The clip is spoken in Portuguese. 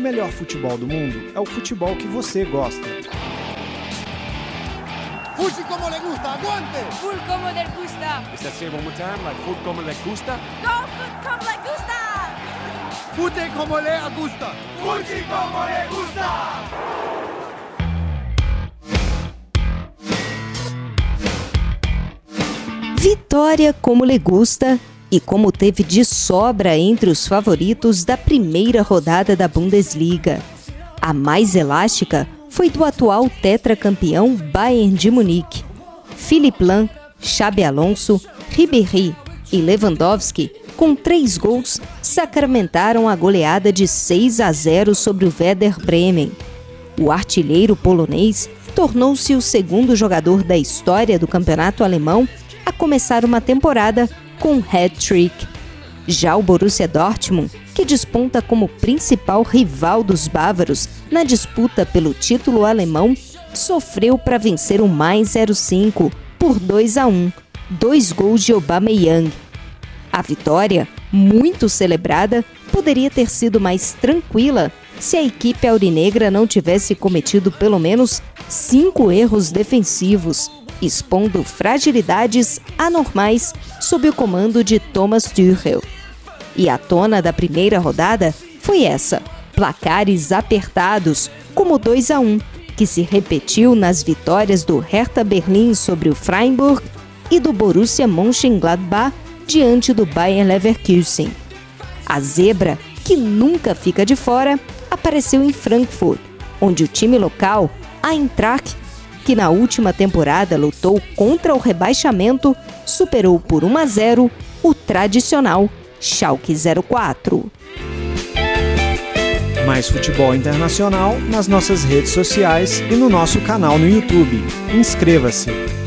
o melhor futebol do mundo é o futebol que você gosta. Fuji como le gusta, aguante! Full como le gusta. Is that say one more time? Like como le gusta? Go como le gusta. Fute como le gusta! Fuji como le gusta. Vitória como le gusta e como teve de sobra entre os favoritos da primeira rodada da Bundesliga. A mais elástica foi do atual tetracampeão Bayern de Munique. Philipp Lahm, Xabi Alonso, Ribéry e Lewandowski, com três gols, sacramentaram a goleada de 6 a 0 sobre o Werder Bremen. O artilheiro polonês tornou-se o segundo jogador da história do campeonato alemão a começar uma temporada com hat-trick. Já o Borussia Dortmund, que desponta como principal rival dos bávaros na disputa pelo título alemão, sofreu para vencer o mais 05 por 2 a 1, dois gols de Aubameyang. A vitória, muito celebrada, poderia ter sido mais tranquila se a equipe aurinegra não tivesse cometido pelo menos cinco erros defensivos, expondo fragilidades anormais sob o comando de Thomas Tuchel. E a tona da primeira rodada foi essa: placares apertados, como 2 a 1, que se repetiu nas vitórias do Hertha Berlim sobre o Freiburg e do Borussia Mönchengladbach diante do Bayern Leverkusen. A zebra, que nunca fica de fora, apareceu em Frankfurt, onde o time local, a Eintracht, que na última temporada lutou contra o rebaixamento, superou por 1 a 0 o tradicional Schalke 04. Mais futebol internacional nas nossas redes sociais e no nosso canal no YouTube. Inscreva-se!